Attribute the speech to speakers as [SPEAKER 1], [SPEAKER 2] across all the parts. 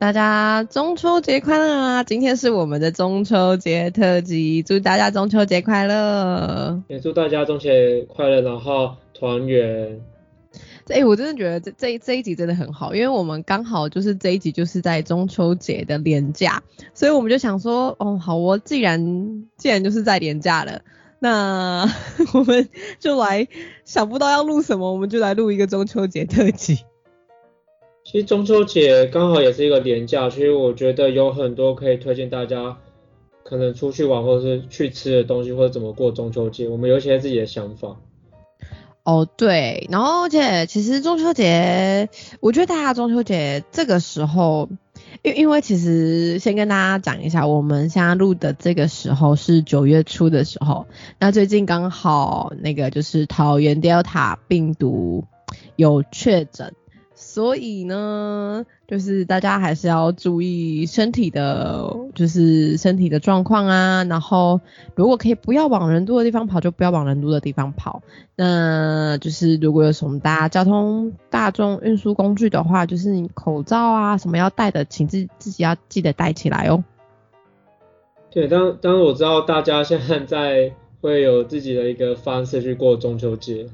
[SPEAKER 1] 大家中秋节快乐啊！今天是我们的中秋节特辑，祝大家中秋节快乐！
[SPEAKER 2] 也祝大家中秋节快乐，然后团圆。
[SPEAKER 1] 哎、我真的觉得这这一这一集真的很好，因为我们刚好就是这一集就是在中秋节的连假，所以我们就想说，哦，好哦，既然既然就是在连假了，那 我们就来想不到要录什么，我们就来录一个中秋节特辑。
[SPEAKER 2] 其实中秋节刚好也是一个连假，所以我觉得有很多可以推荐大家可能出去玩或者是去吃的东西，或者怎么过中秋节。我们有一些自己的想法。
[SPEAKER 1] 哦，对，然后而且其实中秋节，我觉得大家中秋节这个时候，因因为其实先跟大家讲一下，我们现在录的这个时候是九月初的时候，那最近刚好那个就是桃园 Delta 病毒有确诊。所以呢，就是大家还是要注意身体的，就是身体的状况啊。然后，如果可以不要往人多的地方跑，就不要往人多的地方跑。那就是如果有什么搭交通大众运输工具的话，就是你口罩啊什么要戴的，请自自己要记得戴起来哦。
[SPEAKER 2] 对，当当我知道大家现在在会有自己的一个方式去过中秋节。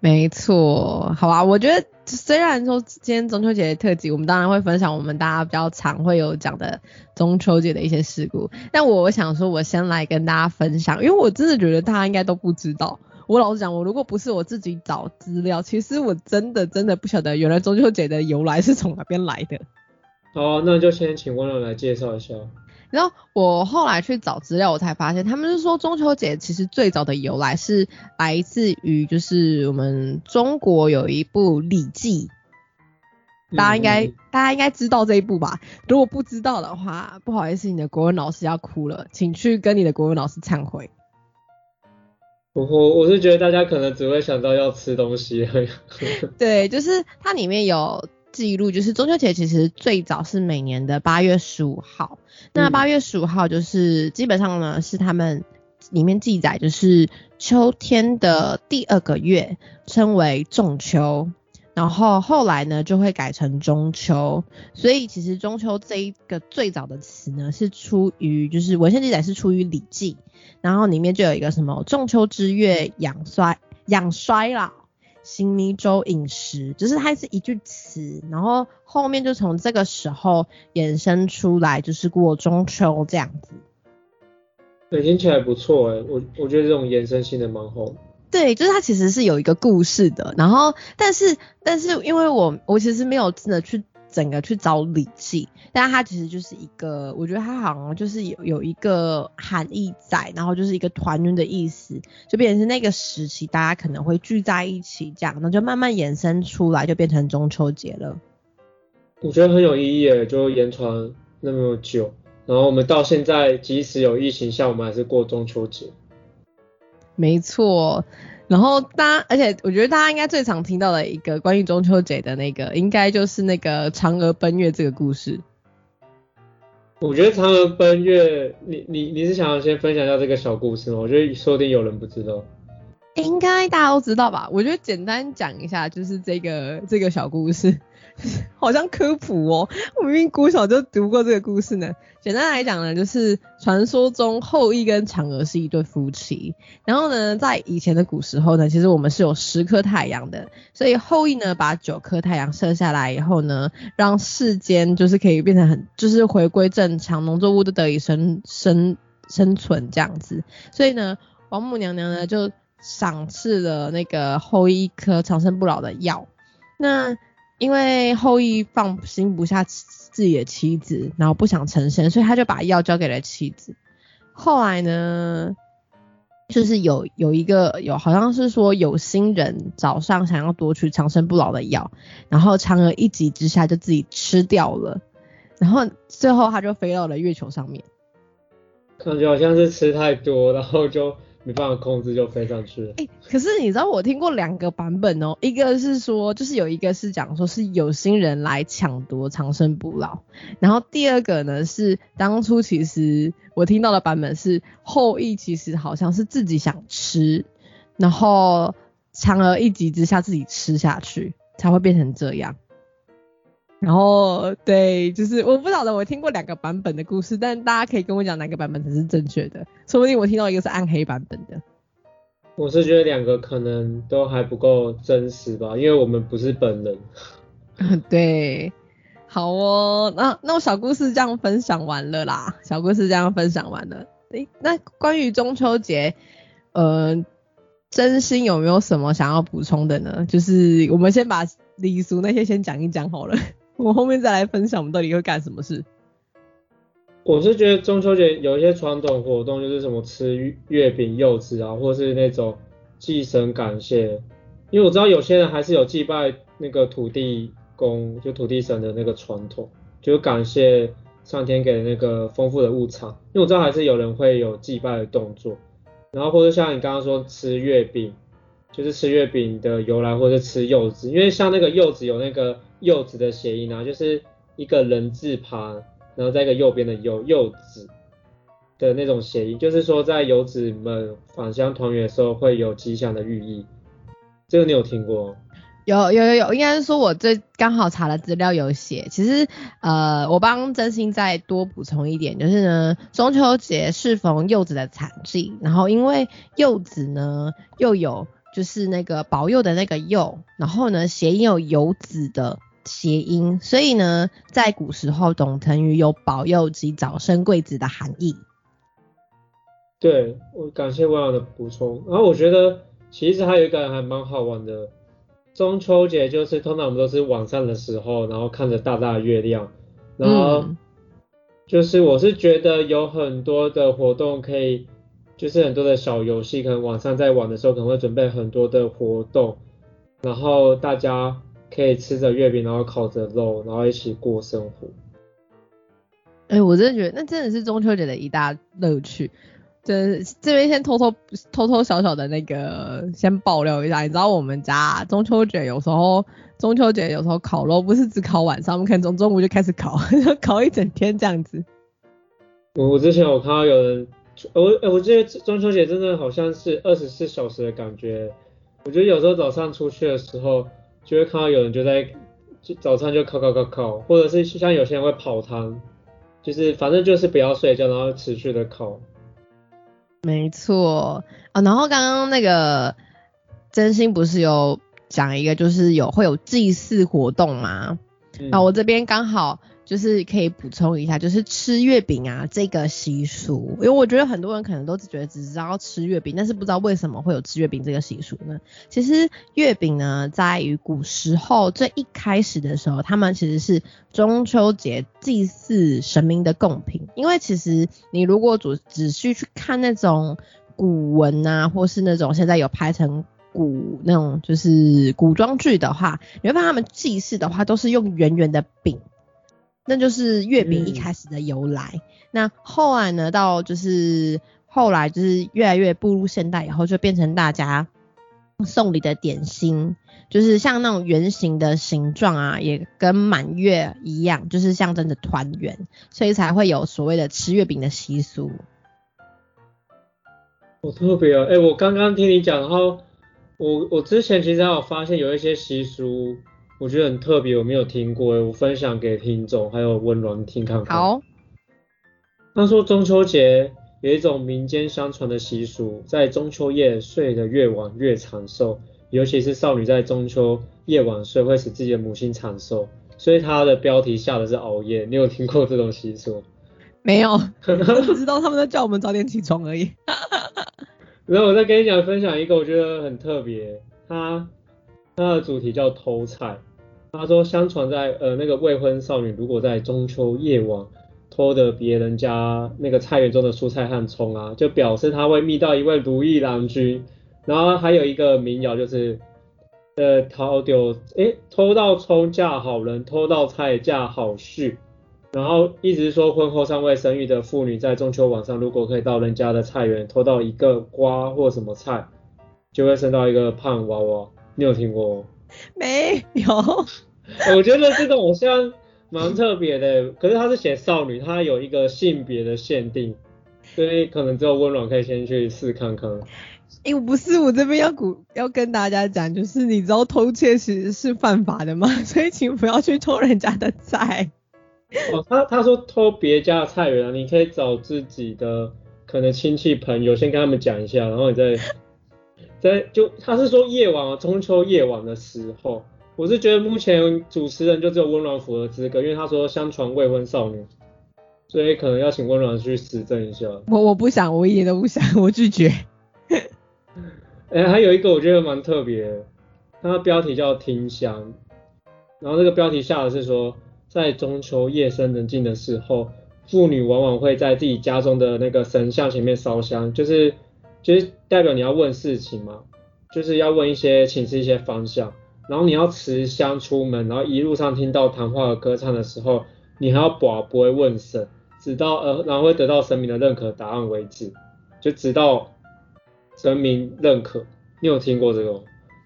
[SPEAKER 1] 没错，好吧，我觉得虽然说今天中秋节的特辑，我们当然会分享我们大家比较常会有讲的中秋节的一些事故，但我想说，我先来跟大家分享，因为我真的觉得大家应该都不知道。我老实讲，我如果不是我自己找资料，其实我真的真的不晓得原来中秋节的由来是从哪边来的。
[SPEAKER 2] 好，那就先请温柔来介绍一下。
[SPEAKER 1] 然后我后来去找资料，我才发现他们是说中秋节其实最早的由来是来自于就是我们中国有一部《礼记》，大家应该、
[SPEAKER 2] 嗯
[SPEAKER 1] 大家应该知道这一部吧？如果不知道的话，不好意思，你的国文老师要哭了，请去跟你的国文老师忏悔。
[SPEAKER 2] 我我我是觉得大家可能只会想到要吃东西而已。
[SPEAKER 1] 对，就是它里面有记录，就是中秋节其实最早是每年的八月十五号。那
[SPEAKER 2] 嗯
[SPEAKER 1] 八月十五号就是基本上呢是他们里面记载，就是秋天的第二个月，称为仲秋。然后后来呢就会改成中秋，所以其实中秋这一个最早的词呢是出于就是文献记载是出于《礼记》，然后里面就有一个什么仲秋之月养衰养衰老，行迷周饮食，就是它是一句词，然后后面就从这个时候衍生出来，就是过中秋这样子。
[SPEAKER 2] 对，听起来不错哎，我我觉得这种延伸性的蛮好的。
[SPEAKER 1] 对，就是它其实是有一个故事的，然后但是但是因为我我其实没有真的去整个去找礼记，但它其实就是一个，我觉得它好像就是有有一个含义在，然后就是一个团圆的意思，就变成是那个时期大家可能会聚在一起这样，那就慢慢衍生出来，就变成中秋节了。
[SPEAKER 2] 我觉得很有意义耶，就延传那么久，然后我们到现在即使有疫情下，我们还是过中秋节。
[SPEAKER 1] 没错，然后大家，而且我觉得大家应该最常听到的一个关于中秋节的那个，应该就是那个嫦娥奔月这个故事。
[SPEAKER 2] 我觉得嫦娥奔月，你你你是想要先分享一下这个小故事吗？我觉得说不定有人不知道。
[SPEAKER 1] 应该大家都知道吧？我觉得简单讲一下，就是这个这个小故事，好像科普哦。我明明国小就读过这个故事呢。简单来讲呢，就是传说中后羿跟嫦娥是一对夫妻。然后呢，在以前的古时候呢，其实我们是有十颗太阳的，所以后羿呢把九颗太阳射下来以后呢，让世间就是可以变成很，就是回归正常，农作物都得以生生生存这样子。所以呢，王母娘娘呢就赏赐了那个后羿一颗长生不老的药。那因为后羿放心不下自己的妻子，然后不想成仙，所以他就把药交给了妻子。后来呢，就是有有一个有好像是说有心人早上想要夺取长生不老的药，然后嫦娥一急之下就自己吃掉了，然后最后他就飞到了月球上面。
[SPEAKER 2] 感觉好像是吃太多，然后就没办法控制，就飞上去了。
[SPEAKER 1] 哎、可是你知道我听过两个版本哦，一个是说，就是有一个是讲说是有心人来抢夺长生不老，然后第二个呢是当初其实我听到的版本是后羿其实好像是自己想吃，然后强而一击之下自己吃下去，才会变成这样。然后对，就是我不晓得我听过两个版本的故事，但大家可以跟我讲哪个版本才是正确的，说不定我听到一个是暗黑版本的。
[SPEAKER 2] 我是觉得两个可能都还不够真实吧，因为我们不是本人。
[SPEAKER 1] 对，好哦，那那我小故事这样分享完了啦，小故事这样分享完了。诶，那关于中秋节，呃，真心有没有什么想要补充的呢？就是我们先把礼俗那些先讲一讲好了，我后面再来分享我们到底会干什么事。
[SPEAKER 2] 我是觉得中秋节有一些传统活动，就是什么吃月饼、柚子啊，或是那种祭神感谢。因为我知道有些人还是有祭拜那个土地公，就土地神的那个传统，就是感谢上天给的那个丰富的物产。因为我知道还是有人会有祭拜的动作，然后或者像你刚刚说吃月饼，就是吃月饼的由来，或者吃柚子，因为像那个柚子有那个柚子的谐音啊，就是一个人字旁。然后在一个右边的柚柚子的那种谐音，就是说在游子们返乡团圆的时候会有吉祥的寓意。这个你有听过？
[SPEAKER 1] 有有有有，应该是说我这刚好查了资料有写。其实呃，我帮真心再多补充一点，就是呢，中秋节适逢柚子的产季，然后因为柚子呢又有就是那个保佑的那个佑，然后呢谐音有游子的。谐音，所以呢，在古时候，董腾鱼有保佑及早生贵子的含义。
[SPEAKER 2] 对，我感谢温阳的补充。然后我觉得其实还有一个还蛮好玩的，中秋节就是通常我们都是晚上的时候，然后看着大大的月亮，然后就是我是觉得有很多的活动可以，就是很多的小游戏，可能晚上在玩的时候可能会准备很多的活动，然后大家。可以吃着月饼，然后烤着肉，然后一起过生活。
[SPEAKER 1] 哎、欸，我真的觉得那真的是中秋节的一大乐趣。这这边先偷偷偷偷小小的那个先爆料一下，你知道我们家中秋节有时候中秋节有时候烤肉不是只烤晚上，我们可能从中午就开始烤，烤一整天这样子。
[SPEAKER 2] 我我之前我看到有人，我我觉得中秋节真的好像是二十四小时的感觉。我觉得有时候早上出去的时候。就会看到有人就在就早餐就烤烤烤烤，或者是像有些人会跑汤，就是反正就是不要睡觉，然后持续的烤。
[SPEAKER 1] 没错啊，然后刚刚那个真心不是有讲一个，就是有会有祭祀活动吗？
[SPEAKER 2] 嗯、
[SPEAKER 1] 啊，我这边刚好就是可以补充一下，就是吃月饼啊这个习俗，因为我觉得很多人可能都只觉得只知道吃月饼，但是不知道为什么会有吃月饼这个习俗呢？其实月饼呢，在于古时候最一开始的时候，他们其实是中秋节祭祀神明的贡品，因为其实你如果只仔细去看那种古文啊，或是那种现在有拍成。古那种就是古装剧的话，你会发现他们祭祀的话都是用圆圆的饼，那就是月饼一开始的由来。嗯、那后来呢，到就是后来就是越来越步入现代以后，就变成大家送礼的点心，就是像那种圆形的形状啊，也跟满月一样，就是象征着团圆，所以才会有所谓的吃月饼的习俗。
[SPEAKER 2] 好特别啊！哎、欸，我刚刚听你讲，然后。我我之前其实还有发现有一些习俗，我觉得很特别，我没有聽過，我分享给听众还有温暖听看看。
[SPEAKER 1] 好。
[SPEAKER 2] 他说中秋节有一种民间相传的习俗，在中秋夜睡得越晚越长寿，尤其是少女在中秋夜晚睡会使自己的母亲长寿，所以它的标题下的是熬夜。你有听过这种习俗？
[SPEAKER 1] 没有，我只知道他们在叫我们早点起床而已。
[SPEAKER 2] 然后我再跟你讲分享一个我觉得很特别，它它的主题叫偷菜。他說相傳在呃那個未婚少女如果在中秋夜晚偷的別人家那個菜園中的蔬菜和蔥啊，就表示他會覓到一位如意郎君。然後還有一個民謠就是，呃偷丟誒偷到蔥嫁好人，偷到菜嫁好婿。然后一直说婚后尚未生育的妇女在中秋晚上，如果可以到人家的菜园偷到一个瓜或什么菜，就会生到一个胖娃娃。你有听过？
[SPEAKER 1] 没有。
[SPEAKER 2] 我觉得这个好像蛮特别的，可是他是写少女，他有一个性别的限定，所以可能只有温暖可以先去试看看。
[SPEAKER 1] 哎，不是，我这边要鼓要跟大家讲，就是你知道偷窃其实是犯法的吗？所以请不要去偷人家的菜。
[SPEAKER 2] 哦，他他说偷别家的菜园啊，你可以找自己的可能亲戚朋友先跟他们讲一下，然后你再再就他是说夜晚啊，中秋夜晚的时候，我是觉得目前主持人就只有温暖符合资格，因为他说相传未婚少女，所以可能要请温暖去实证一下。
[SPEAKER 1] 我我不想，我一点都不想，我拒绝。
[SPEAKER 2] 哎，还有一个我觉得蛮特别，它的标题叫听香，然后这个标题下的是说。在中秋夜深人静的时候，妇女往往会在自己家中的那个神像前面烧香，就是就是代表你要问事情嘛，就是要问一些请示一些方向，然后你要持香出门，然后一路上听到谈话和歌唱的时候，你还要把不会问神，直到呃然后会得到神明的认可答案为止，就直到神明认可。你有听过这个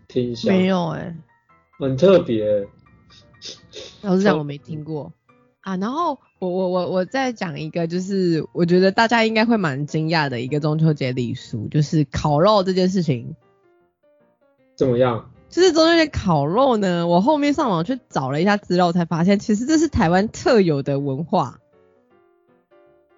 [SPEAKER 2] 听一下？
[SPEAKER 1] 没有哎，
[SPEAKER 2] 很特别。
[SPEAKER 1] 老实讲，我没听过啊。然后我我我我再讲一个，就是我觉得大家应该会蛮惊讶的一个中秋节礼俗，就是烤肉这件事情。
[SPEAKER 2] 怎么样？
[SPEAKER 1] 就是中秋节烤肉呢，我后面上网去找了一下资料，才发现其实这是台湾特有的文化。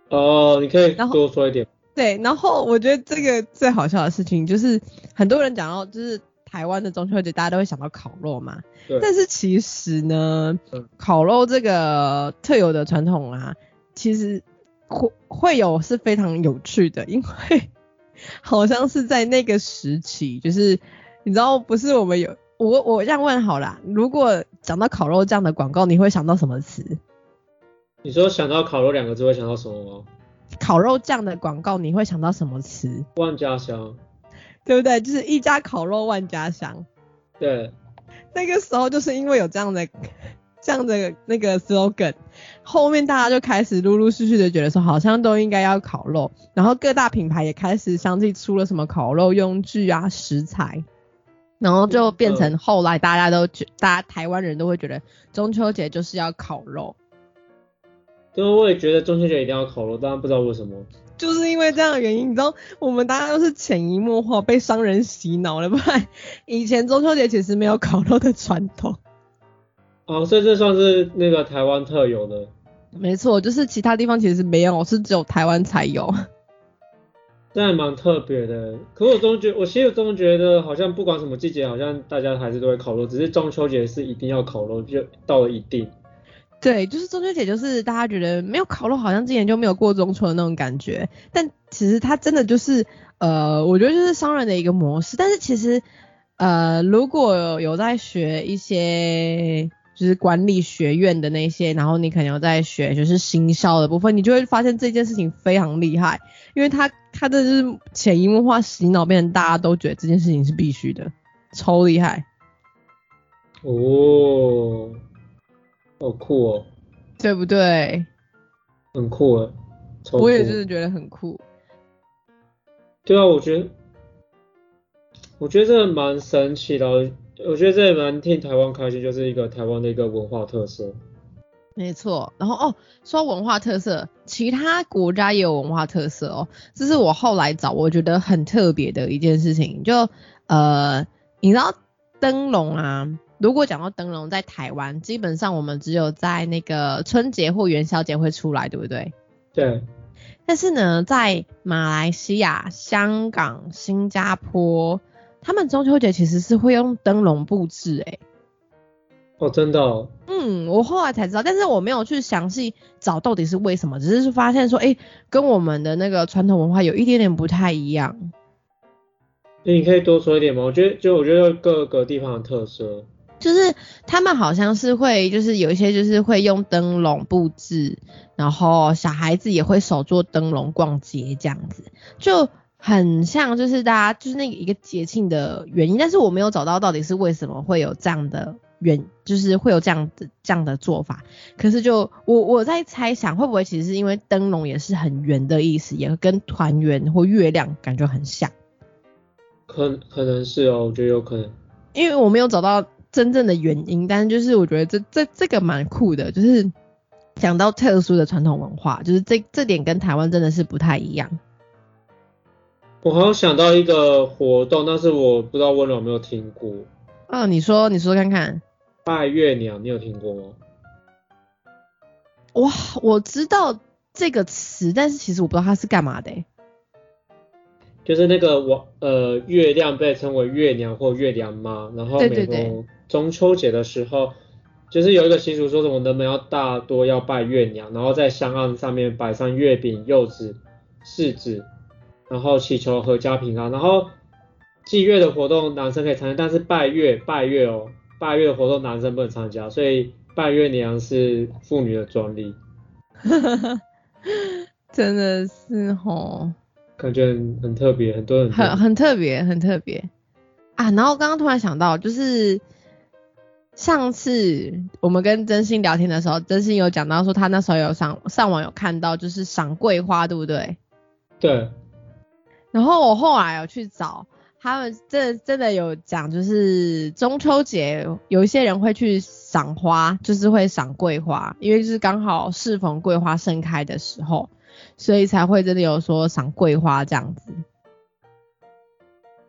[SPEAKER 2] 哦，你可以多说一点。
[SPEAKER 1] 对，然后我觉得这个最好笑的事情就是，很多人讲到就是。台湾的中秋节，大家都会想到烤肉嘛。但是其实呢，烤肉这个特有的传统啊，其实会会有是非常有趣的，因为好像是在那个时期，就是你知道，不是我们有我我这样问好啦，如果讲到烤肉这样的广告，你会想到什么词？
[SPEAKER 2] 你说想到烤肉两个字会想到什么吗？
[SPEAKER 1] 烤肉酱的广告你会想到什么词？
[SPEAKER 2] 万家香。
[SPEAKER 1] 对不对？就是一家烤肉万家香。
[SPEAKER 2] 对，
[SPEAKER 1] 那个时候就是因为有这样的这样的那个 slogan，后面大家就开始陆陆续续的觉得说，好像都应该要烤肉，然后各大品牌也开始相继出了什么烤肉用具啊、食材，然后就变成后来大家都觉，大家台湾人都会觉得中秋节就是要烤肉。
[SPEAKER 2] 对，我也觉得中秋节一定要烤肉，但不知道为什么。
[SPEAKER 1] 就是因为这样的原因，你知道，我们大家都是潜移默化被商人洗脑了，不然以前中秋节其实没有烤肉的传统。
[SPEAKER 2] 哦，所以这算是那个台湾特有的。
[SPEAKER 1] 没错，就是其他地方其实没有，是只有台湾才有。
[SPEAKER 2] 这还蛮特别的。可我总觉，我其实总觉得好像不管什么季节，好像大家还是都会烤肉，只是中秋节是一定要烤肉，就到了一定。
[SPEAKER 1] 对，就是中秋节，就是大家觉得没有烤肉，好像今年就没有过中秋的那种感觉。但其实它真的就是，呃，我觉得就是商人的一个模式。但是其实，呃，如果有在学一些就是管理学院的那些，然后你可能有在学就是行销的部分，你就会发现这件事情非常厉害，因为它它的是潜移默化洗脑，变成大家都觉得这件事情是必须的，超厉害。
[SPEAKER 2] 哦。好酷哦，
[SPEAKER 1] 对不对？
[SPEAKER 2] 很酷啊，
[SPEAKER 1] 我也是觉得很酷。
[SPEAKER 2] 对啊，我觉得，我觉得这个蛮神奇的，我觉得这也蛮替台湾开心，就是一个台湾的一个文化特色。
[SPEAKER 1] 没错，然后哦，说文化特色，其他国家也有文化特色哦，这是我后来找我觉得很特别的一件事情，就呃，你知道灯笼啊？如果讲到灯笼，在台湾基本上我们只有在那个春节或元宵节会出来，对不对？
[SPEAKER 2] 对。
[SPEAKER 1] 但是呢，在马来西亚、香港、新加坡，他们中秋节其实是会用灯笼布置，哎。
[SPEAKER 2] 哦，真的。
[SPEAKER 1] 嗯，我后来才知道，但是我没有去详细找到底是为什么，只是发现说，哎，跟我们的那个传统文化有一点点不太一样。
[SPEAKER 2] 你可以多说一点吗？我觉得，就我觉得各个地方的特色。
[SPEAKER 1] 就是他们好像是会，就是有一些就是会用灯笼布置，然后小孩子也会手做灯笼逛街这样子，就很像就是大家就是那个一个节庆的原因，但是我没有找到到底是为什么会有这样的原就是会有这样的这样的做法。可是就我我在猜想，会不会其实是因为灯笼也是很圆的意思，也跟团圆或月亮感觉很像。
[SPEAKER 2] 可可能是哦，我觉得有可能。
[SPEAKER 1] 因为我没有找到 真正的原因，但是就是我觉得这这这个蛮酷的，就是讲到特殊的传统文化，就是这这点跟台湾真的是不太一样。
[SPEAKER 2] 我好像想到一个活动，但是我不知道温柔有没有听过。
[SPEAKER 1] 哦，你说你说看看。
[SPEAKER 2] 拜月娘，你有听过吗？
[SPEAKER 1] 哇，我知道这个词，但是其实我不知道它是干嘛的。
[SPEAKER 2] 就是那个我呃月亮被称为月娘或月亮妈，然后每逢中秋节的时候，就是有一个习俗说什么人们要大多要拜月娘，然后在香案上面摆上月饼、柚子、柿子。然后祈求阖家平安，然后祭月的活动男生可以参加，但是拜月拜月哦，拜月的活动男生不能参加，所以拜月娘是妇女的专利。
[SPEAKER 1] 真的是吼，
[SPEAKER 2] 感觉很很特别，很多人
[SPEAKER 1] 很很特别，很特别啊！然后刚刚突然想到，就是上次我们跟真心聊天的时候，真心有讲到说他那时候有上上网有看到，就是赏桂花，对不对？
[SPEAKER 2] 对。
[SPEAKER 1] 然后我后来有去找他们，真真的有讲，就是中秋节有一些人会去赏花，就是会赏桂花，因为就是刚好适逢桂花盛开的时候，所以才会真的有说赏桂花这样子。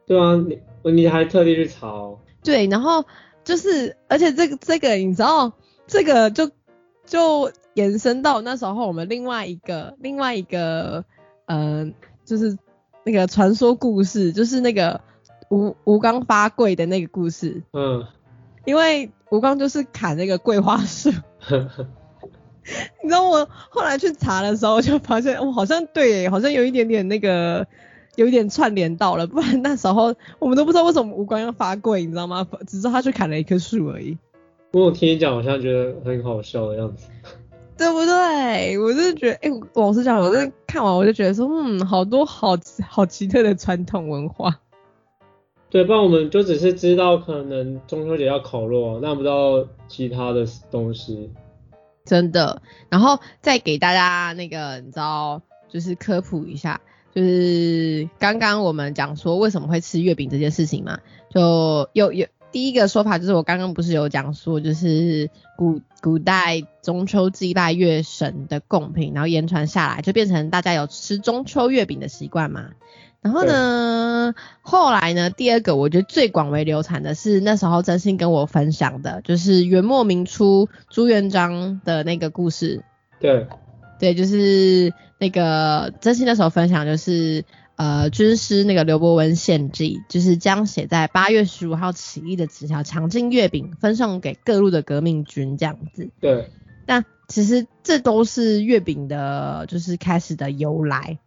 [SPEAKER 2] 对啊，你你还特地去查？
[SPEAKER 1] 对，然后就是，而且这个这个你知道，这个就就延伸到那时候我们另外一个另外一个，嗯，就是。那个传说故事就是那个吴吴刚发桂的那个故事。嗯。因为吴刚就是砍那个桂花树。你知道我后来去查的时候，就发现我好像对，好像有一点点那个，有一点串联到了。不然那时候我们都不知道为什么吴刚要发跪，你知道吗？只知道他去砍了一棵树而已。
[SPEAKER 2] 不过我听你讲，好像觉得很好笑的样子。
[SPEAKER 1] 对不对？我就觉得，哎，老实讲，我在看完我就觉得说，嗯，好多好好奇特的传统文化。
[SPEAKER 2] 对，不然我们就只是知道可能中秋节要烤肉，但不知道其他的东西。
[SPEAKER 1] 真的，然后再给大家那个，你知道，就是科普一下，就是刚刚我们讲说为什么会吃月饼这件事情嘛，就有有。第一个说法就是我刚刚不是有讲说，就是古古代中秋祭拜月神的贡品，然后延传下来就变成大家有吃中秋月饼的习惯嘛。然后呢，后来呢，第二个我觉得最广为流传的是那时候真心跟我分享的，就是元末明初朱元璋的那个故事。
[SPEAKER 2] 对，
[SPEAKER 1] 对，就是那个真心那时候分享就是。呃，军师那个刘伯温献计，就是将写在八月十五号起义的纸条抢进月饼，分送给各路的革命军这样子。
[SPEAKER 2] 对。
[SPEAKER 1] 但其实这都是月饼的，就是开始的由来。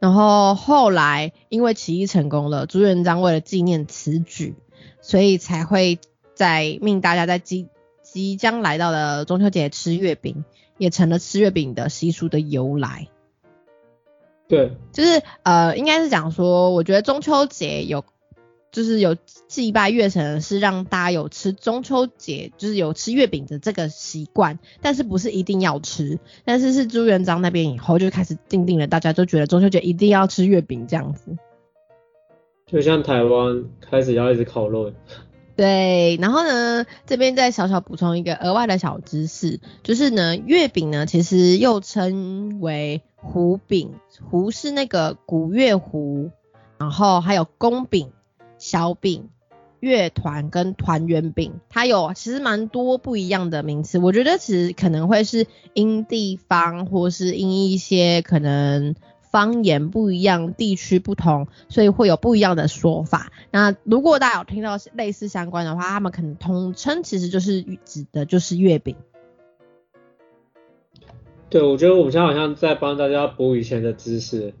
[SPEAKER 1] 然后后来因为起义成功了，朱元璋为了纪念此举，所以才会在命大家在即即将来到的中秋节吃月饼，也成了吃月饼的习俗的由来。
[SPEAKER 2] 对，
[SPEAKER 1] 就是呃，应该是讲说，我觉得中秋节有，就是有祭拜月神，是让大家有吃中秋节，就是有吃月饼的这个习惯，但是不是一定要吃，但是是朱元璋那边以后就开始定定了，大家都觉得中秋节一定要吃月饼这样子，
[SPEAKER 2] 就像台湾开始要一直烤肉。
[SPEAKER 1] 对，然后呢，这边再小小补充一个额外的小知识，就是呢，月饼呢其实又称为胡饼，胡是那个古月胡，然后还有公饼、小饼、月团跟团圆饼，它有其实蛮多不一样的名词，我觉得其实可能会是因地方或是因一些可能。方言不一样，地区不同，所以会有不一样的说法。那如果大家有听到类似相关的话，他们可能统称其实就是指的就是月饼。
[SPEAKER 2] 对，我觉得我们现在好像在帮大家补以前的知识。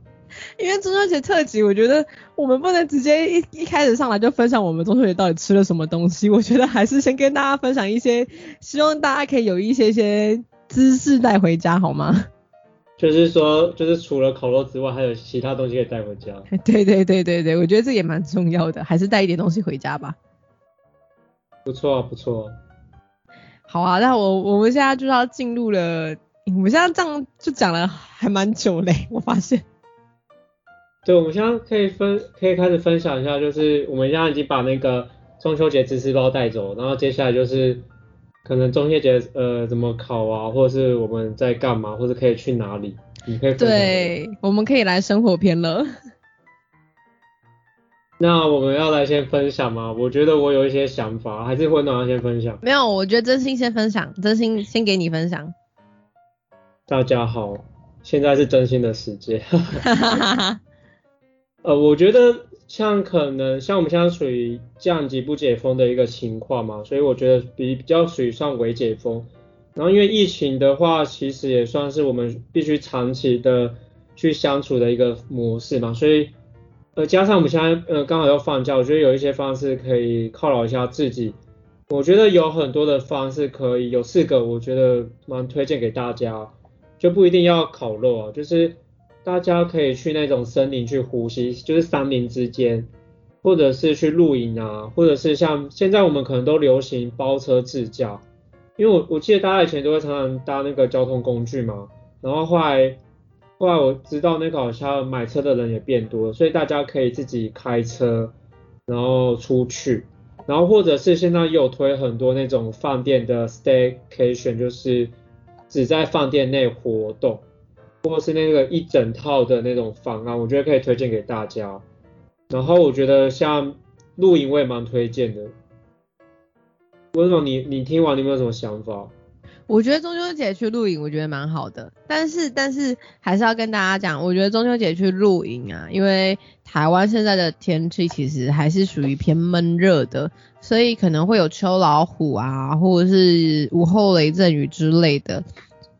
[SPEAKER 1] 因为中秋节特辑，我觉得我们不能直接一一开始上来就分享我们中秋节到底吃了什么东西。我觉得还是先跟大家分享一些，希望大家可以有一些些知识带回家，好吗？
[SPEAKER 2] 就是说，就是除了烤肉之外，还有其他东西可以带回家。
[SPEAKER 1] 对对对对对，我觉得这也蛮重要的，还是带一点东西回家吧。
[SPEAKER 2] 不错啊，不错。
[SPEAKER 1] 好啊，那我我们现在就要进入了，我们现在这样就讲了还蛮久嘞，我发现。
[SPEAKER 2] 对，我们现在可以分，可以开始分享一下，就是我们现在已经把那个中秋节知识包带走，然后接下来就是可能中秋节呃怎么考啊，或者是我们在干嘛，或者可以去哪里，你可以分。
[SPEAKER 1] 对，我们可以来生活篇了。
[SPEAKER 2] 那我们要来先分享吗？我觉得我有一些想法，还是会暖要先分享。
[SPEAKER 1] 没有，我觉得真心先分享，真心先给你分享。
[SPEAKER 2] 大家好，现在是真心的时间。呃，我觉得像可能像我们现在属于降级不解封的一个情况嘛，所以我觉得比比较属于算微解封。然后因为疫情的话，其实也算是我们必须长期的去相处的一个模式嘛，所以。呃，加上我们现在呃刚好要放假，我觉得有一些方式可以犒劳一下自己。我觉得有很多的方式可以，有四个我觉得蛮推荐给大家，就不一定要烤肉啊，就是大家可以去那种森林去呼吸，就是山林之间，或者是去露营啊，或者是像现在我们可能都流行包车自驾，因为我我记得大家以前都会常常搭那个交通工具嘛，然后后来。后来我知道那个好像买车的人也变多，所以大家可以自己开车，然后出去，然后或者是现在有推很多那种饭店的 staycation，就是只在饭店内活动，或是那个一整套的那种方案，我觉得可以推荐给大家。然后我觉得像露营我也蛮推荐的。温总，你你听完你有没有什么想法？
[SPEAKER 1] 我觉得中秋节去露营，我觉得蛮好的。但是，但是还是要跟大家讲，我觉得中秋节去露营啊，因为台湾现在的天气其实还是属于偏闷热的，所以可能会有秋老虎啊，或者是午后雷阵雨之类的。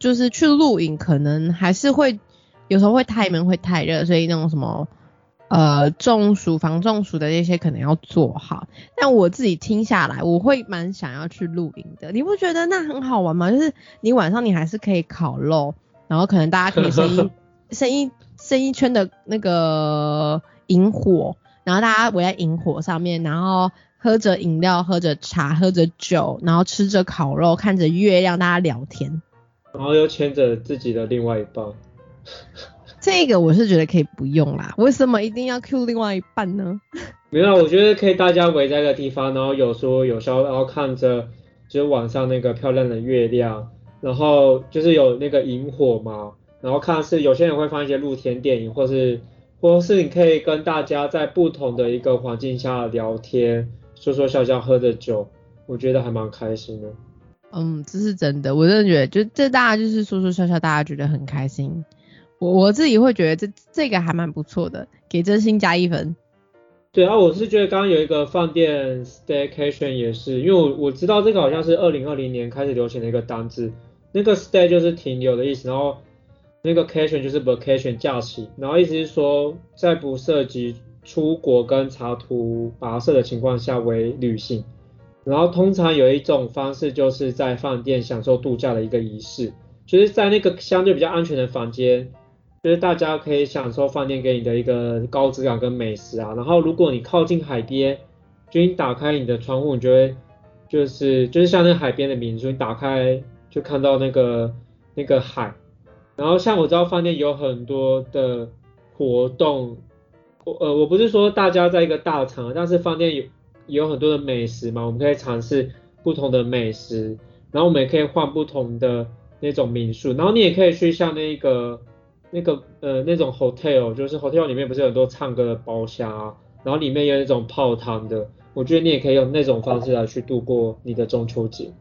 [SPEAKER 1] 就是去露营，可能还是会有时候会太闷，会太热，所以那种什么。呃，中暑防中暑的那些可能要做好，但我自己听下来，我会蛮想要去露营的。你不觉得那很好玩吗？就是你晚上你还是可以烤肉，然后可能大家可以生一生一生一圈的那个萤火，然后大家围在萤火上面，然后喝着饮料，喝着茶，喝着酒，然后吃着烤肉，看着月亮，大家聊天，
[SPEAKER 2] 然后又牵着自己的另外一半。
[SPEAKER 1] 这个我是觉得可以不用啦，为什么一定要 Q 另外一半呢？
[SPEAKER 2] 没有，我觉得可以大家围在一个地方，然后有说有笑，然后看着就是晚上那个漂亮的月亮，然后就是有那个萤火嘛，然后看是有些人会放一些露天电影，或是或是你可以跟大家在不同的一个环境下聊天，说说笑笑，喝着酒，我觉得还蛮开心的。
[SPEAKER 1] 嗯，这是真的，我真的觉得就这大家就是说说笑笑，大家觉得很开心。我我自己会觉得这这个还蛮不错的，给真心加一分。
[SPEAKER 2] 对啊，我是觉得刚刚有一个饭店 staycation 也是，因为我我知道这个好像是二零二零年开始流行的一个单字，那个 stay 就是停留的意思，然后那个 cation 就是 vacation 假期，然后意思是说在不涉及出国跟长途跋涉的情况下为旅行，然后通常有一种方式就是在饭店享受度假的一个仪式，就是在那个相对比较安全的房间。就是大家可以享受饭店给你的一个高质感跟美食啊，然后如果你靠近海边，就你打开你的窗户，你就会就是就是像那海边的民宿，你打开就看到那个那个海，然后像我知道饭店有很多的活动，我呃我不是说大家在一个大场，但是饭店有有很多的美食嘛，我们可以尝试不同的美食，然后我们也可以换不同的那种民宿，然后你也可以去像那个。那个呃那种 hotel 就是 hotel 里面不是有很多唱歌的包厢啊，然后里面有那种泡汤的，我觉得你也可以用那种方式来去度过你的中秋节。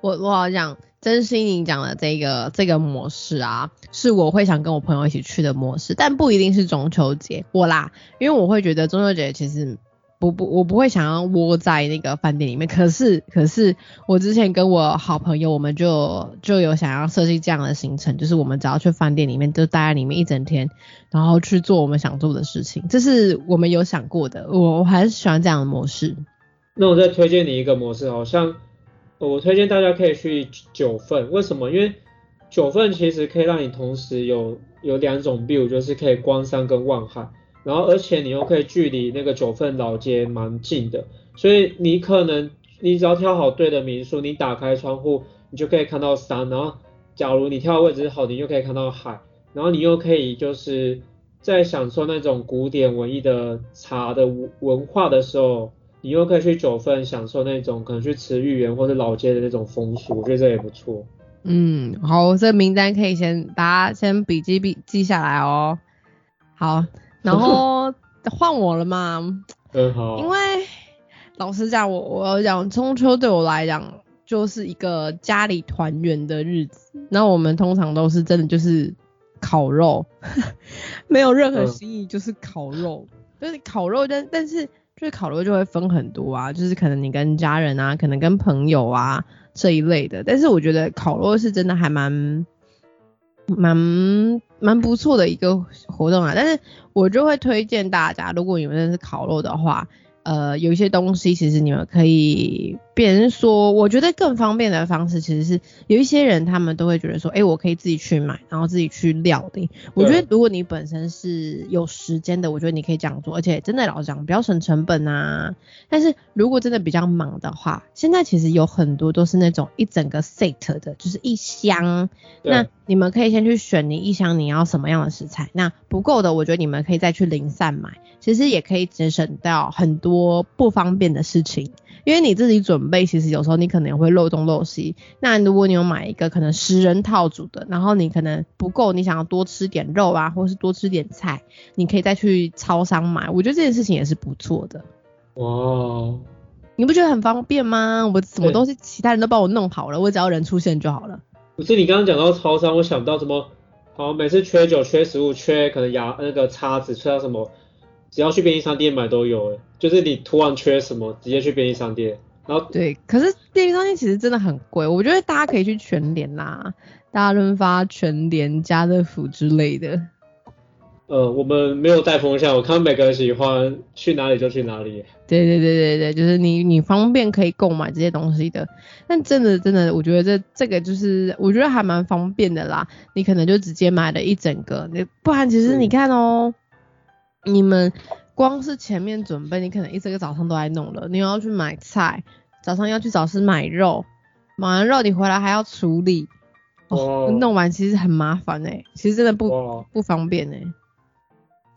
[SPEAKER 1] 我我好想真心你讲的这个这个模式啊，是我会想跟我朋友一起去的模式，但不一定是中秋节我啦，因为我会觉得中秋节其实。不不，我不会想要窝在那个饭店里面。可是可是，我之前跟我好朋友，我们就就有想要设计这样的行程，就是我们只要去饭店里面，就待在里面一整天，然后去做我们想做的事情。这是我们有想过的，我我还是喜欢这样的模式。
[SPEAKER 2] 那我再推荐你一个模式，好像我推荐大家可以去九份。为什么？因为九份其实可以让你同时有有两种 view，就是可以观山跟望海。然后，而且你又可以距离那个九份老街蛮近的，所以你可能你只要挑好对的民宿，你打开窗户，你就可以看到山，然后假如你挑的位置是好，你就可以看到海，然后你又可以就是在享受那种古典文艺的茶的文化的时候，你又可以去九份享受那种可能去慈玉园或者老街的那种风俗，我觉得这也不错。
[SPEAKER 1] 嗯，好，这名单可以先大家先笔记笔记下来哦。好，然后换我了嘛？
[SPEAKER 2] 嗯，好。
[SPEAKER 1] 因为老实讲，我我讲中秋对我来讲就是一个家里团圆的日子。那我们通常都是真的就是烤肉，没有任何心意，就是烤肉。就是烤肉，但但是就是烤肉就会分很多啊，就是可能你跟家人啊，可能跟朋友啊这一类的。但是我觉得烤肉是真的还蛮蛮蛮不错的一个活动啊。但是我就会推荐大家，如果你们认识烤肉的话。呃，有一些东西其实你们可以，别人说，我觉得更方便的方式其实是有一些人他们都会觉得说，哎，我可以自己去买，然后自己去料理。我觉得如果你本身是有时间的，我觉得你可以这样做，而且真的老实讲比较省成本啊。但是如果真的比较忙的话，现在其实有很多都是那种一整个 set 的，就是一箱。那你们可以先去选你一箱你要什么样的食材，那不够的，我觉得你们可以再去零散买，其实也可以节省掉很。多不方便的事情，因为你自己准备，其实有时候你可能会漏东漏西。那如果你有买一个可能十人套组的，然后你可能不够，你想要多吃点肉啊，或是多吃点菜，你可以再去超商买。我觉得这件事情也是不错的。
[SPEAKER 2] 哇，
[SPEAKER 1] 你不觉得很方便吗？我什么东西其他人都帮我弄好了，我只要人出现就好了。
[SPEAKER 2] 不是你刚刚讲到超商，我想到什么，好每次缺酒、缺食物、缺可能牙那个叉子，缺到什么。只要去便利商店买都有，就是你突然缺什么，直接去便利商店。然后
[SPEAKER 1] 对，可是便利商店其实真的很贵，我觉得大家可以去全联啦，大润发、全联、家乐福之类的。
[SPEAKER 2] 呃，我们没有带风向，我看每个人喜欢去哪里就去哪里。
[SPEAKER 1] 对对对对对，就是你你方便可以购买这些东西的。但真的真的，我觉得这这个就是我觉得还蛮方便的啦，你可能就直接买了一整个，你不然其实你看哦。你们光是前面准备，你可能一整个早上都在弄了。你要去买菜，早上要去早市买肉，买完肉你回来还要处理，哦，弄完其实很麻烦哎，其实真的不不方便哎，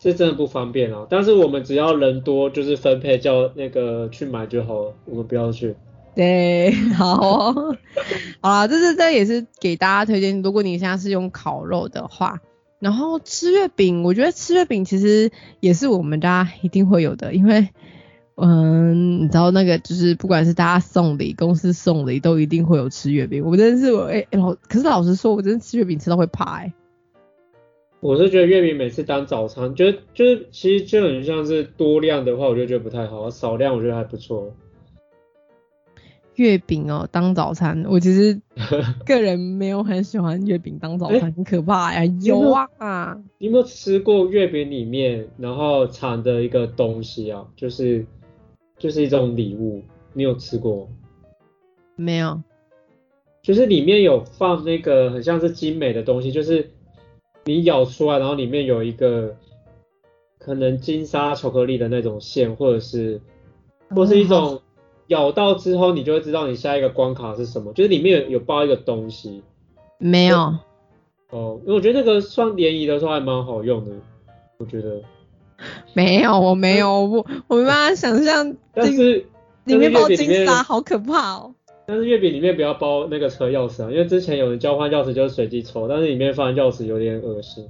[SPEAKER 2] 是真的不方便啊。但是我们只要人多，就是分配叫那个去买就好了，我们不要去。
[SPEAKER 1] 对，好，哦 好啦，这是这也是给大家推荐，如果你现在是用烤肉的话。然后吃月饼，我觉得吃月饼其实也是我们家一定会有的，因为，嗯，你知道那个就是不管是大家送礼、公司送礼，都一定会有吃月饼。我真的是我哎老，可是老实说，我真的吃月饼吃到会怕哎。
[SPEAKER 2] 我是觉得月饼每次当早餐，觉得就是其实就很像是多量的话，我就觉得不太好；少量我觉得还不错。
[SPEAKER 1] 月饼哦，当早餐，我其实 个人没有很喜欢月饼当早餐，很可怕呀，有啊！
[SPEAKER 2] 你有没有吃过月饼里面然后藏的一个东西啊？就是就是一种礼物，你有吃过？
[SPEAKER 1] 没有，
[SPEAKER 2] 就是里面有放那个很像是精美的东西，就是你咬出来，然后里面有一个可能金沙巧克力的那种馅，或者是或是一种。咬到之后，你就会知道你下一个关卡是什么，就是里面有有包一个东西。
[SPEAKER 1] 没有。
[SPEAKER 2] 哦，因为我觉得那个算联谊的时候还蛮好用的，我觉得。
[SPEAKER 1] 没有，我没有，我我没办法想象。
[SPEAKER 2] 但是
[SPEAKER 1] 里面包金沙，好可怕哦。
[SPEAKER 2] 但是月饼里面不要包那个车钥匙啊，因为之前有人交换钥匙就是随机抽，但是里面放钥匙有点恶心。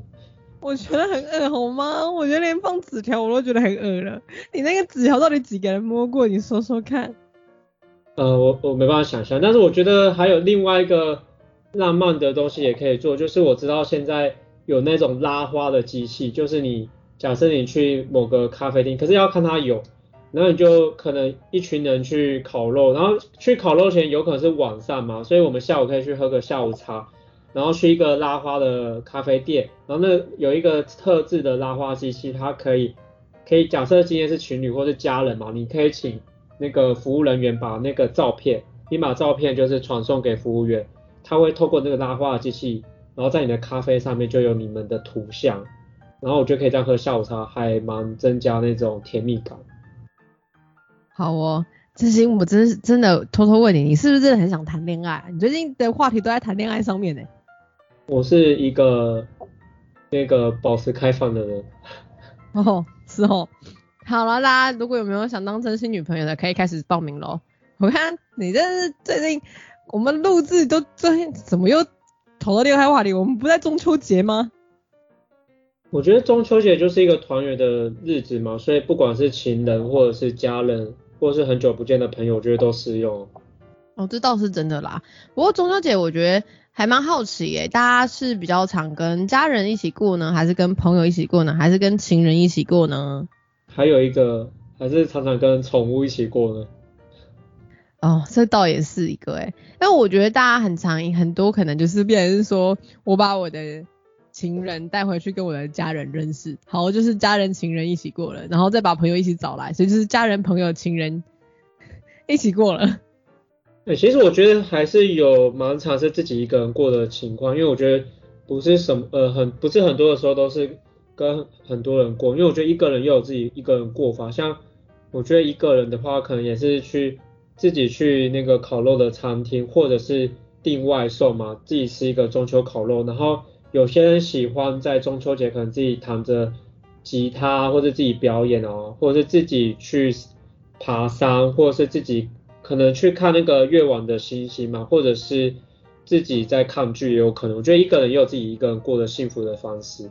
[SPEAKER 1] 我觉得很恶好吗？我觉得连放纸条我都觉得很恶了。你那个纸条到底几个人摸过？你说说看。
[SPEAKER 2] 呃，我我没办法想象，但是我觉得还有另外一个浪漫的东西也可以做，就是我知道现在有那种拉花的机器，就是你假设你去某个咖啡厅，可是要看它有，然后你就可能一群人去烤肉，然后去烤肉前有可能是晚上嘛，所以我们下午可以去喝个下午茶，然后去一个拉花的咖啡店，然后那有一个特制的拉花机器，它可以可以假设今天是情侣或是家人嘛，你可以请。那个服务人员把那个照片，你把照片就是传送给服务员，他会透过那个拉花的机器，然后在你的咖啡上面就有你们的图像，然后我就可以这样喝下午茶，还蛮增加那种甜蜜感。
[SPEAKER 1] 好哦，志兴，我真是真的偷偷问你，你是不是真的很想谈恋爱？你最近的话题都在谈恋爱上面呢。
[SPEAKER 2] 我是一个那个保持开放的人。
[SPEAKER 1] 哦，是哦。好了，大家如果有没有想当真心女朋友的，可以开始报名喽。我看你这是最近我们录制都最近怎么又投到恋爱话题？我们不在中秋节吗？
[SPEAKER 2] 我觉得中秋节就是一个团圆的日子嘛，所以不管是情人或者是家人，或者是很久不见的朋友，我觉得都适用。
[SPEAKER 1] 哦，这倒是真的啦。不过中秋节我觉得还蛮好奇耶，大家是比较常跟家人一起过呢，还是跟朋友一起过呢，还是跟情人一起过呢？
[SPEAKER 2] 还有一个，还是常常跟宠物一起过呢。
[SPEAKER 1] 哦，这倒也是一个哎，但我觉得大家很常很多可能就是变成说我把我的情人带回去跟我的家人认识，好就是家人情人一起过了，然后再把朋友一起找来，所以就是家人朋友情人 一起过了。
[SPEAKER 2] 对，其实我觉得还是有蛮常是自己一个人过的情况，因为我觉得不是什么呃很不是很多的时候都是。跟很多人过，因为我觉得一个人又有自己一个人过法。像我觉得一个人的话，可能也是去自己去那个烤肉的餐厅，或者是订外送嘛，自己吃一个中秋烤肉。然后有些人喜欢在中秋节可能自己弹着吉他，或者自己表演哦，或者是自己去爬山，或者是自己可能去看那个夜晚的星星嘛，或者是自己在看剧也有可能。我觉得一个人也有自己一个人过的幸福的方式。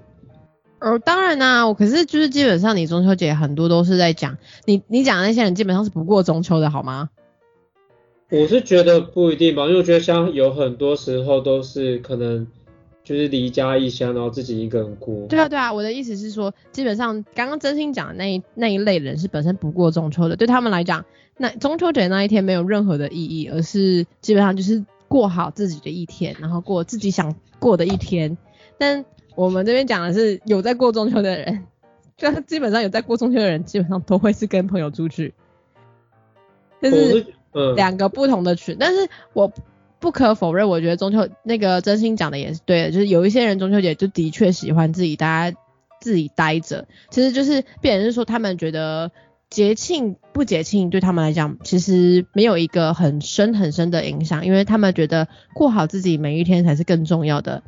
[SPEAKER 1] 哦，当然啦，我可是就是基本上你中秋节很多都是在讲你你讲的那些人基本上是不过中秋的好吗？
[SPEAKER 2] 我是觉得不一定吧，因为我觉得像有很多时候都是可能就是离家异乡，然后自己一个人过。
[SPEAKER 1] 对啊对啊，我的意思是说，基本上刚刚真心讲的那一那一类人是本身不过中秋的，对他们来讲，那中秋节那一天没有任何的意义，而是基本上就是过好自己的一天，然后过自己想过的一天，但。我们这边讲的是有在过中秋的人，就基本上有在过中秋的人，基本上都会是跟朋友出去，就是两个不同的群。但是我不可否认，我觉得中秋那个真心讲的也是对的，就是有一些人中秋节就的确喜欢自己大家自己待着，其实就是变成是说他们觉得节庆不节庆对他们来讲其实没有一个很深很深的影响，因为他们觉得过好自己每一天才是更重要的。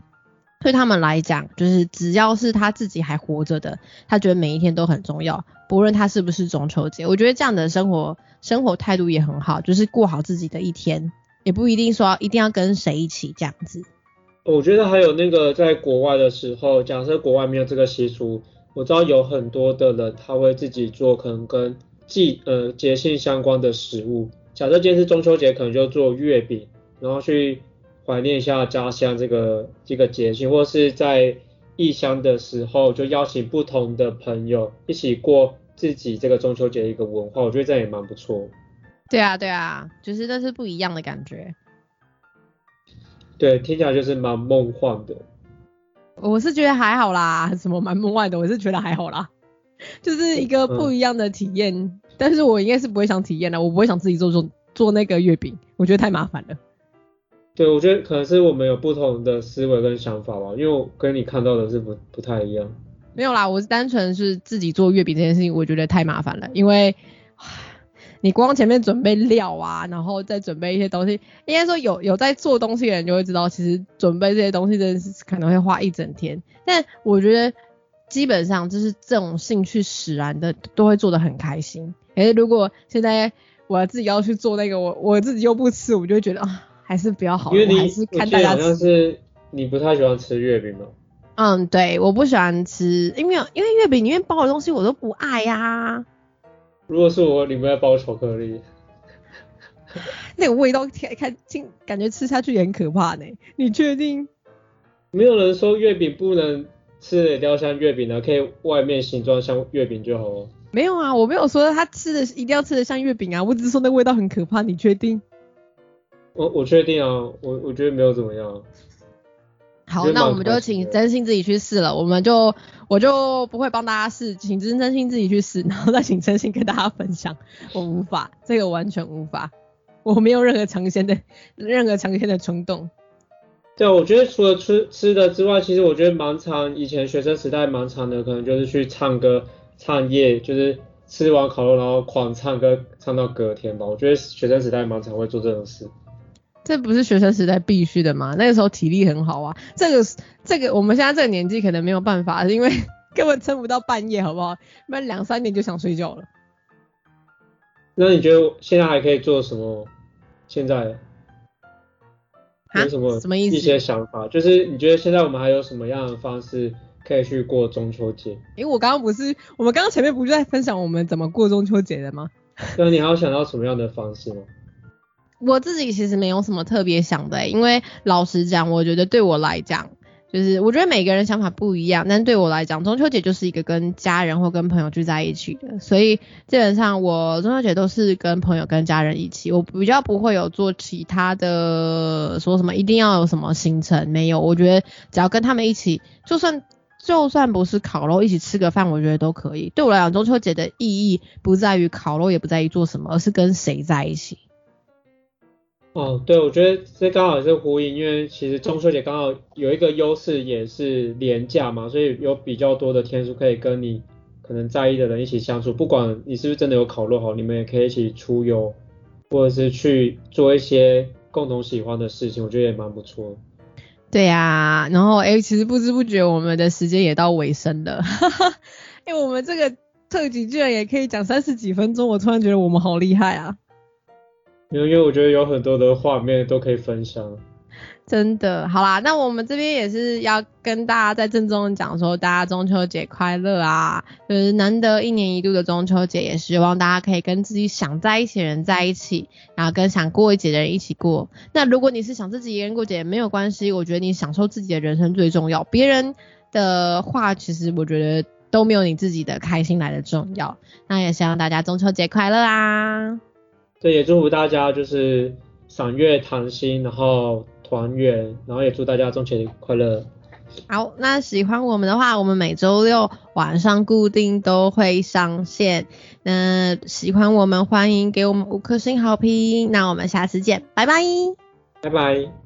[SPEAKER 1] 对他们来讲，就是只要是他自己还活着的，他觉得每一天都很重要，不论他是不是中秋节。我觉得这样的生活生活态度也很好，就是过好自己的一天，也不一定说一定要跟谁一起这样子。
[SPEAKER 2] 我觉得还有那个在国外的时候，假设国外没有这个习俗，我知道有很多的人他会自己做可能跟季呃节庆相关的食物。假设今天是中秋节，可能就做月饼，然后去。怀念一下家乡这个这个节庆，或是在异乡的时候，就邀请不同的朋友一起过自己这个中秋节的一个文化，我觉得这样也蛮不错。
[SPEAKER 1] 对啊，对啊，就是这是不一样的感觉。
[SPEAKER 2] 对，听起来就是蛮梦幻的。
[SPEAKER 1] 我是觉得还好啦，什么蛮梦幻的，我是觉得还好啦，就是一个不一样的体验。但是我应该是不会想体验的，我不会想自己做做做那个月饼，我觉得太麻烦了。
[SPEAKER 2] 对，我觉得可能是我们有不同的思维跟想法吧，因为我跟你看到的是不不太一样。
[SPEAKER 1] 没有啦，我是单纯是自己做月饼这件事情，我觉得太麻烦了，因为你光前面准备料啊，然后再准备一些东西，应该说有有在做东西的人就会知道，其实准备这些东西真的是可能会花一整天。但我觉得基本上就是这种兴趣使然的都会做得很开心。可是，如果现在我自己要去做那个，我我自己又不吃，我就会觉得啊。还是比较好，
[SPEAKER 2] 因为你
[SPEAKER 1] 还是看大家
[SPEAKER 2] 好像是你不太喜欢吃月饼吗？
[SPEAKER 1] 嗯，对，我不喜欢吃，因为因为月饼里面包的东西我都不爱呀。
[SPEAKER 2] 如果是我里面包巧克力，
[SPEAKER 1] 那个味道看看听感觉吃下去也很可怕呢。你确定？
[SPEAKER 2] 没有人说月饼不能吃的一定要像月饼的，可以外面形状像月饼就好了。
[SPEAKER 1] 没有啊，我没有说他吃的一定要吃的像月饼啊，我只是说那味道很可怕，你确定？
[SPEAKER 2] 我我确定啊，我我觉得没有怎么样。
[SPEAKER 1] 好，那我们就请真心自己去试了，我们就我就不会帮大家试，请真真心自己去试，然后再请真心跟大家分享。我无法，这个完全无法，我没有任何尝鲜的任何尝鲜的冲动。
[SPEAKER 2] 对，我觉得除了吃吃的之外，其实我觉得蛮长，以前学生时代蛮长的，可能就是去唱歌、唱夜，就是。吃完烤肉然后狂唱歌唱到隔天吧。我觉得学生时代蛮常会做这种事。
[SPEAKER 1] 这不是学生时代必须的吗？那个时候体力很好啊。这个这个我们现在这个年纪可能没有办法，因为 根本撑不到半夜，好不好？不然两三点就想睡觉了。
[SPEAKER 2] 那你觉得现在还可以做什么？现在有什么
[SPEAKER 1] 什么意思？
[SPEAKER 2] 一些想法，就是你觉得现在我们还有什么样的方式可以去过中秋节？
[SPEAKER 1] 因为我刚刚不是，我们刚刚前面不是在分享我们怎么过中秋节的吗？
[SPEAKER 2] 那你还有想到什么样的方式吗？
[SPEAKER 1] 我自己其实没有什么特别想的，因为老实讲，我觉得对我来讲，就是我觉得每个人想法不一样，但对我来讲，中秋节就是一个跟家人或跟朋友聚在一起的，所以基本上我中秋节都是跟朋友跟家人一起，我比较不会有做其他的说什么一定要有什么行程，没有，我觉得只要跟他们一起，就算就算不是烤肉，一起吃个饭，我觉得都可以。对我来讲，中秋节的意义不在于烤肉，也不在于做什么，而是跟谁在一起。
[SPEAKER 2] 哦，对，我觉得这刚好是呼应，因为其实中秋节刚好有一个优势，也是廉价嘛，所以有比较多的天数可以跟你可能在意的人一起相处，不管你是不是真的有烤肉好，你们也可以一起出游，或者是去做一些共同喜欢的事情，我觉得也蛮不错。
[SPEAKER 1] 对呀，然后哎，其实不知不觉我们的时间也到尾声了，哈哈，哎，我们这个特辑居然也可以讲三十几分钟，我突然觉得我们好厉害啊！
[SPEAKER 2] 因为我觉得有很多的画面都可以分享，
[SPEAKER 1] 真的，好啦，那我们这边也是要跟大家在郑重讲说，大家中秋节快乐啊！就是难得一年一度的中秋节，也希望大家可以跟自己想在一起的人在一起，然后跟想过一节的人一起过。那如果你是想自己一个人过节，没有关系，我觉得你享受自己的人生最重要。别人的话，其实我觉得都没有你自己的开心来的重要。那也希望大家中秋节快乐啊！
[SPEAKER 2] 对，也祝福大家就是赏月谈心，然后团圆，然后也祝大家中秋节快乐。
[SPEAKER 1] 好，那喜欢我们的话，我们每周六晚上固定都会上线。那喜欢我们，欢迎给我们五颗星好评。那我们下次见，拜拜。
[SPEAKER 2] 拜拜。